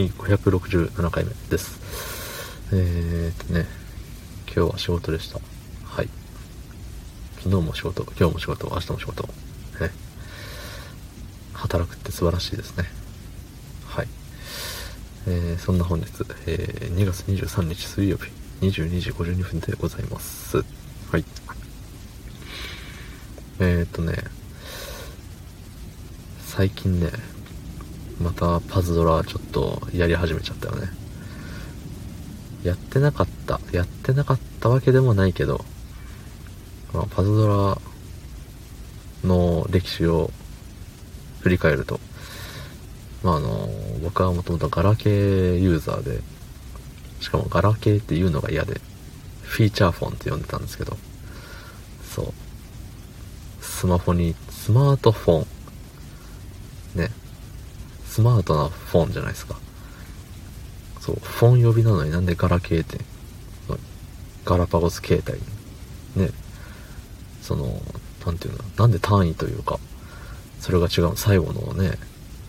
はい、567回目です。えー、っとね、今日は仕事でした。はい。昨日も仕事、今日も仕事、明日も仕事。ね。働くって素晴らしいですね。はい。えー、そんな本日、えー、2月23日水曜日、22時52分でございます。はい。えー、っとね、最近ね、またパズドラちょっとやり始めちゃったよね。やってなかった。やってなかったわけでもないけど、まあ、パズドラの歴史を振り返ると、まあ、あの、僕はもともとガラケーユーザーで、しかもガラケーっていうのが嫌で、フィーチャーフォンって呼んでたんですけど、そう。スマホに、スマートフォン、ね、スマートなフォンじゃないですか。そう、フォン呼びなのになんでガラケーって、ガラパゴス携帯ね、その、なんていうの、なんで単位というか、それが違う、最後のね、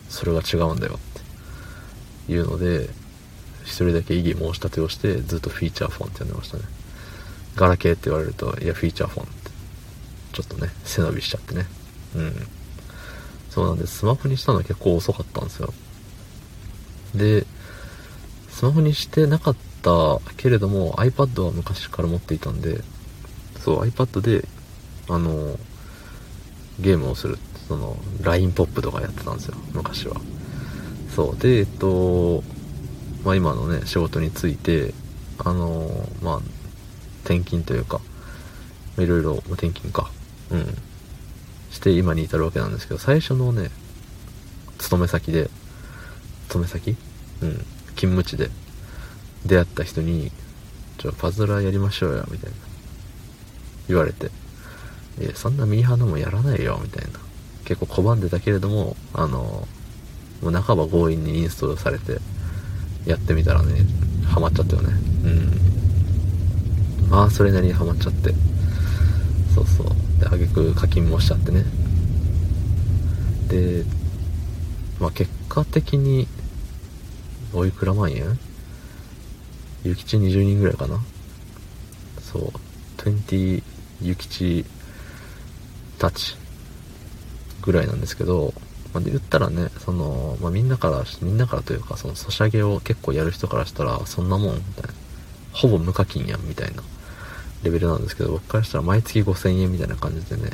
それが違うんだよっていうので、一人だけ異議申し立てをして、ずっとフィーチャーフォンって呼んでましたね。ガラケーって言われると、いや、フィーチャーフォンって、ちょっとね、背伸びしちゃってね。うん。そうなんです。スマホにしたのは結構遅かったんですよ。で、スマホにしてなかったけれども iPad は昔から持っていたんで、そう、iPad で、あの、ゲームをする。その、LINE ポップとかやってたんですよ、昔は。そう。で、えっと、まあ今のね、仕事について、あの、まあ、転勤というか、いろいろ、転勤か。うん。して今に至るわけなんですけど、最初のね、勤め先で、勤め先？うん、勤務地で出会った人に、ちょ、パズドラやりましょうよ、みたいな。言われて、いや、そんなミーハーのもやらないよ、みたいな。結構拒んでたけれども、あの、もう半ば強引にインストールされて、やってみたらね、ハマっちゃったよね。うん。まあ、それなりにハマっちゃって。そうそう。で、あげく課金もしちゃってね。で、まあ、結果的に、おいくら万円？諭吉20人ぐらいかなそう、20諭吉たちぐらいなんですけど、まあ、で言ったらね、その、まあ、みんなから、みんなからというか、その、ソシャゲを結構やる人からしたら、そんなもん、みたいな。ほぼ無課金やん、みたいな。レベルなんですけど、僕からしたら毎月5000円みたいな感じでね、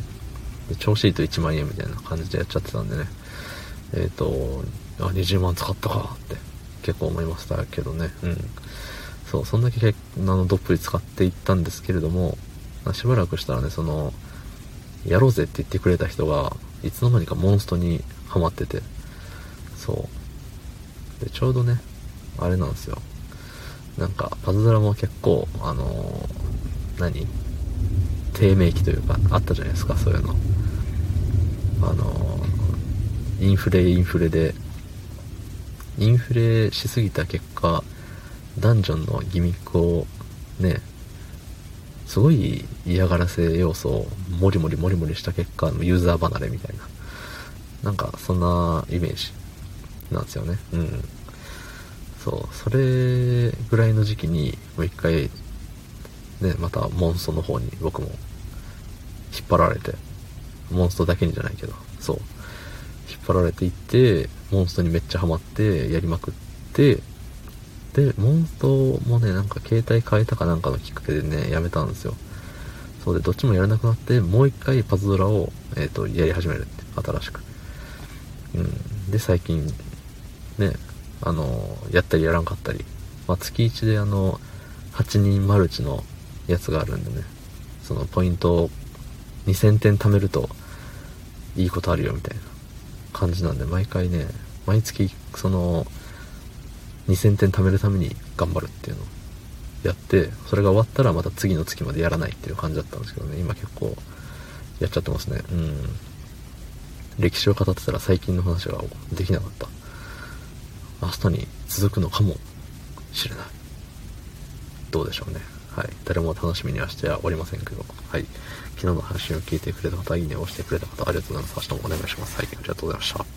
で調子いいと1万円みたいな感じでやっちゃってたんでね、えっ、ー、と、あ、20万使ったかって結構思いましたけどね、うん。そう、そんだけあのどっぷり使っていったんですけれども、しばらくしたらね、その、やろうぜって言ってくれた人が、いつの間にかモンストにハマってて、そう。で、ちょうどね、あれなんですよ。なんか、パズドラも結構、あのー何？低迷期というか、あったじゃないですか、そういうの。あの、インフレ、インフレで、インフレしすぎた結果、ダンジョンのギミックをね、すごい嫌がらせ要素をモリモリモリモリした結果のユーザー離れみたいな。なんか、そんなイメージなんですよね。うん。そう、それぐらいの時期にもう一回ね、またモンストの方に僕も引っ張られて、モンストだけにじゃないけど、そう。引っ張られていって、モンストにめっちゃハマって、やりまくって、で、モンストもね、なんか携帯変えたかなんかのきっかけでね、やめたんですよ。そうで、どっちもやらなくなって、もう一回パズドラを、えっ、ー、と、やり始めるって、新しく。うん。で、最近、ね、あの、やったりやらんかったり、まあ、月1であの、8人マルチのやつがあるんでね、そのポイントを2000点貯めるといいことあるよみたいな感じなんで、毎回ね、毎月その2000点貯めるために頑張るっていうのをやって、それが終わったらまた次の月までやらないっていう感じだったんですけどね、今結構やっちゃってますね。うん。歴史を語ってたら最近の話ができなかった。明日に続くのかもしれない。どうでしょうね。はい。誰も楽しみにはしてはおりませんけど、はい。昨日の配信を聞いてくれた方、いいねを押してくれた方、ありがとうございます。明日もお願いします。はい。ありがとうございました。